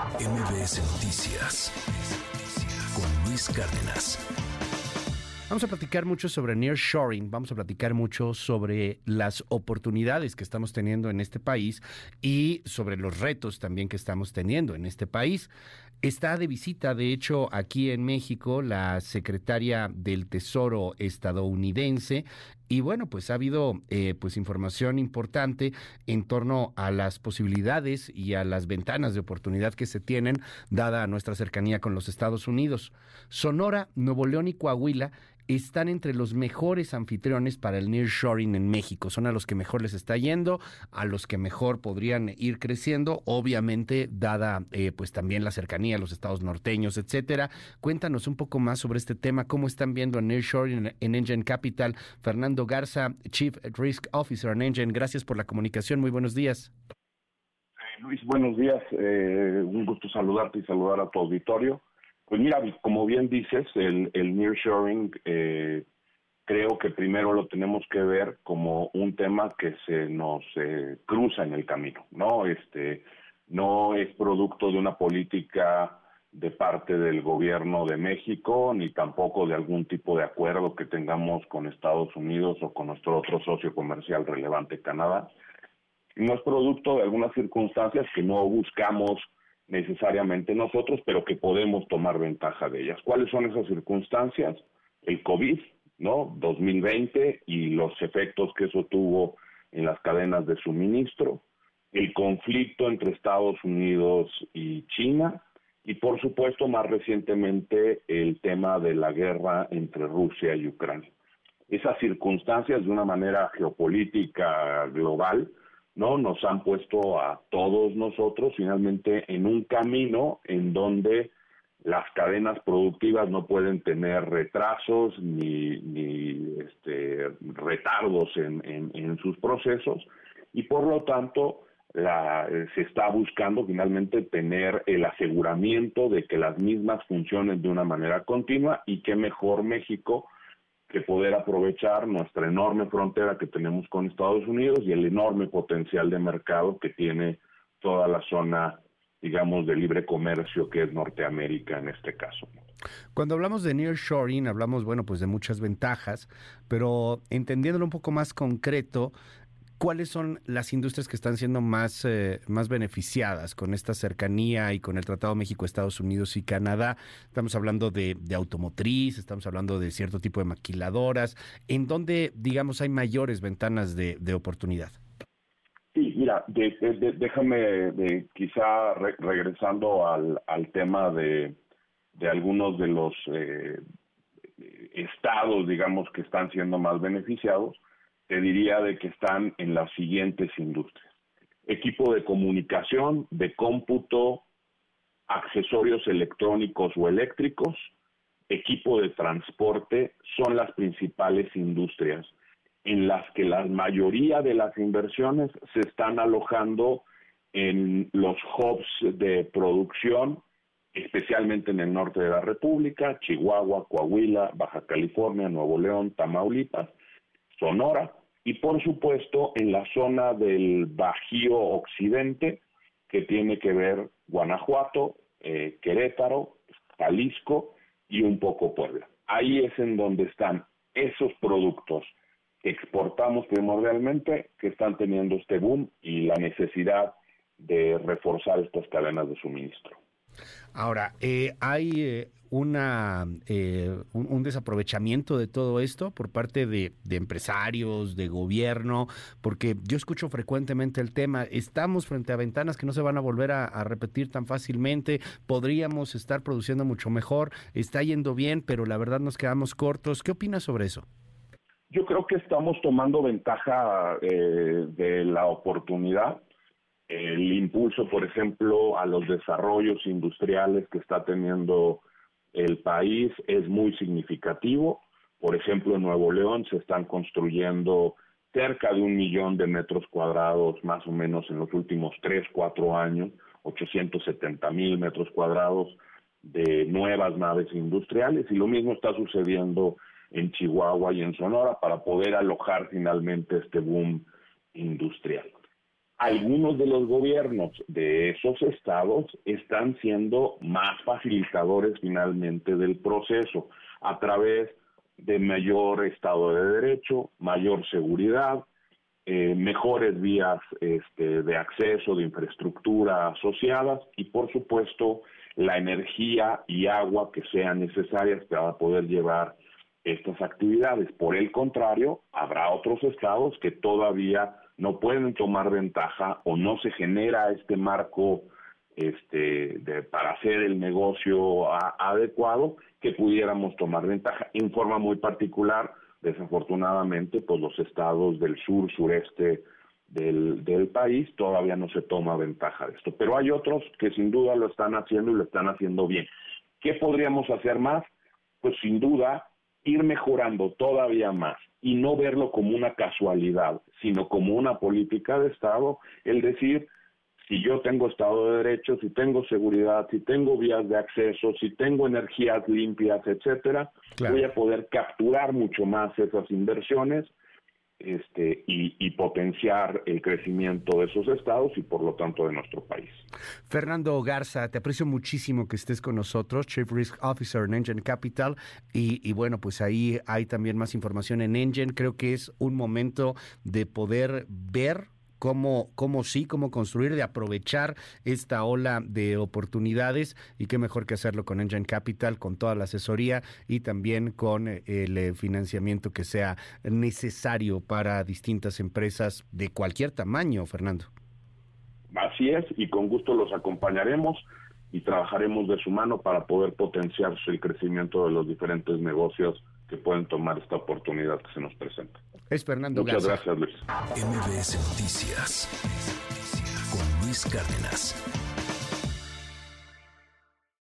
MBS Noticias con Luis Cárdenas. Vamos a platicar mucho sobre nearshoring, vamos a platicar mucho sobre las oportunidades que estamos teniendo en este país y sobre los retos también que estamos teniendo en este país. Está de visita, de hecho, aquí en México la secretaria del Tesoro estadounidense y bueno, pues ha habido eh, pues información importante en torno a las posibilidades y a las ventanas de oportunidad que se tienen dada nuestra cercanía con los Estados Unidos. Sonora, Nuevo León y Coahuila están entre los mejores anfitriones para el nearshoring en México. Son a los que mejor les está yendo, a los que mejor podrían ir creciendo, obviamente dada eh, pues también la cercanía a los estados norteños, etcétera. Cuéntanos un poco más sobre este tema, cómo están viendo el nearshoring en Engine Capital. Fernando Garza, Chief Risk Officer en Engine, gracias por la comunicación. Muy buenos días. Eh, Luis, buenos días. Eh, un gusto saludarte y saludar a tu auditorio. Pues mira, como bien dices, el, el nearshoring eh, creo que primero lo tenemos que ver como un tema que se nos eh, cruza en el camino, ¿no? Este no es producto de una política de parte del gobierno de México ni tampoco de algún tipo de acuerdo que tengamos con Estados Unidos o con nuestro otro socio comercial relevante Canadá. No es producto de algunas circunstancias que no buscamos necesariamente nosotros, pero que podemos tomar ventaja de ellas. ¿Cuáles son esas circunstancias? El COVID, ¿no? 2020 y los efectos que eso tuvo en las cadenas de suministro, el conflicto entre Estados Unidos y China y por supuesto más recientemente el tema de la guerra entre Rusia y Ucrania. Esas circunstancias de una manera geopolítica global ¿no? Nos han puesto a todos nosotros finalmente en un camino en donde las cadenas productivas no pueden tener retrasos ni, ni este, retardos en, en, sus procesos y por lo tanto la, se está buscando finalmente tener el aseguramiento de que las mismas funcionen de una manera continua y que mejor México que poder aprovechar nuestra enorme frontera que tenemos con Estados Unidos y el enorme potencial de mercado que tiene toda la zona, digamos, de libre comercio que es Norteamérica en este caso. Cuando hablamos de nearshoring, hablamos, bueno, pues de muchas ventajas, pero entendiéndolo un poco más concreto, ¿cuáles son las industrias que están siendo más, eh, más beneficiadas con esta cercanía y con el Tratado México-Estados Unidos y Canadá? Estamos hablando de, automotriz, estamos hablando de cierto tipo de maquiladoras. ¿En dónde, digamos, hay mayores ventanas de, oportunidad? Sí, mira, déjame quizá regresando al, tema de, algunos de los eh, estados, digamos, que están siendo más beneficiados te diría de que están en las siguientes industrias. Equipo de comunicación, de cómputo, accesorios electrónicos o eléctricos, equipo de transporte son las principales industrias en las que la mayoría de las inversiones se están alojando en los hubs de producción, especialmente en el norte de la República, Chihuahua, Coahuila, Baja California, Nuevo León, Tamaulipas, Sonora, y por supuesto en la zona del Bajío Occidente, que tiene que ver Guanajuato, eh, Querétaro, Jalisco y un poco Puebla. Ahí es en donde están esos productos que exportamos primordialmente, que están teniendo este boom y la necesidad de reforzar estas cadenas de suministro. Ahora, eh, hay eh, una eh, un, desaprovechamiento de todo esto por parte de, empresarios, de gobierno, porque yo escucho frecuentemente el tema, estamos frente a ventanas que no se van a volver a, repetir tan fácilmente, podríamos estar produciendo mucho mejor, está yendo bien, pero la verdad nos quedamos cortos. ¿Qué opinas sobre eso? Yo creo que estamos tomando ventaja de la oportunidad el impulso, por ejemplo, a los desarrollos industriales que está teniendo el país es muy significativo. Por ejemplo, en Nuevo León se están construyendo cerca de un millón de metros cuadrados, más o menos en los últimos tres, cuatro años, 870 mil metros cuadrados de nuevas naves industriales y lo mismo está sucediendo en Chihuahua y en Sonora para poder alojar finalmente este boom industrial. Algunos de los gobiernos de esos estados están siendo más facilitadores finalmente del proceso a través de mayor estado de derecho, mayor seguridad, eh, mejores vías este, de acceso, de infraestructura asociadas y por supuesto la energía y agua que sean necesarias para poder llevar estas actividades. Por el contrario, habrá otros estados que todavía no pueden tomar ventaja o no se genera este marco este, de, para hacer el negocio adecuado que pudiéramos tomar ventaja en forma muy particular. Desafortunadamente, pues los estados del sur, sureste del, del país todavía no se toma ventaja de esto. Pero hay otros que sin duda lo están haciendo y lo están haciendo bien. ¿Qué podríamos hacer más? Pues sin duda ir mejorando todavía más y no verlo como una casualidad, sino como una política de Estado, el decir, si yo tengo Estado de Derecho, si tengo seguridad, si tengo vías de acceso, si tengo energías limpias, etcétera, voy a poder capturar mucho más esas inversiones este, y, el crecimiento de esos estados y por lo tanto de nuestro país. Fernando Garza, te aprecio muchísimo que estés con nosotros, Chief Risk Officer en Engine Capital, y bueno, pues ahí hay también más información en Engine. Creo que es un momento de poder ver cómo, cómo sí, cómo construir, de aprovechar esta ola de oportunidades y qué mejor que hacerlo con Engine Capital, con toda la asesoría y también con eh, el eh, financiamiento que sea necesario para distintas empresas de cualquier tamaño, Fernando. Así es, y con gusto los acompañaremos y trabajaremos de su mano para poder potenciar el crecimiento de los diferentes negocios que pueden tomar esta oportunidad que se nos presenta. Es Fernando Muchas gracias, Luis. MBS Noticias con Luis Cárdenas.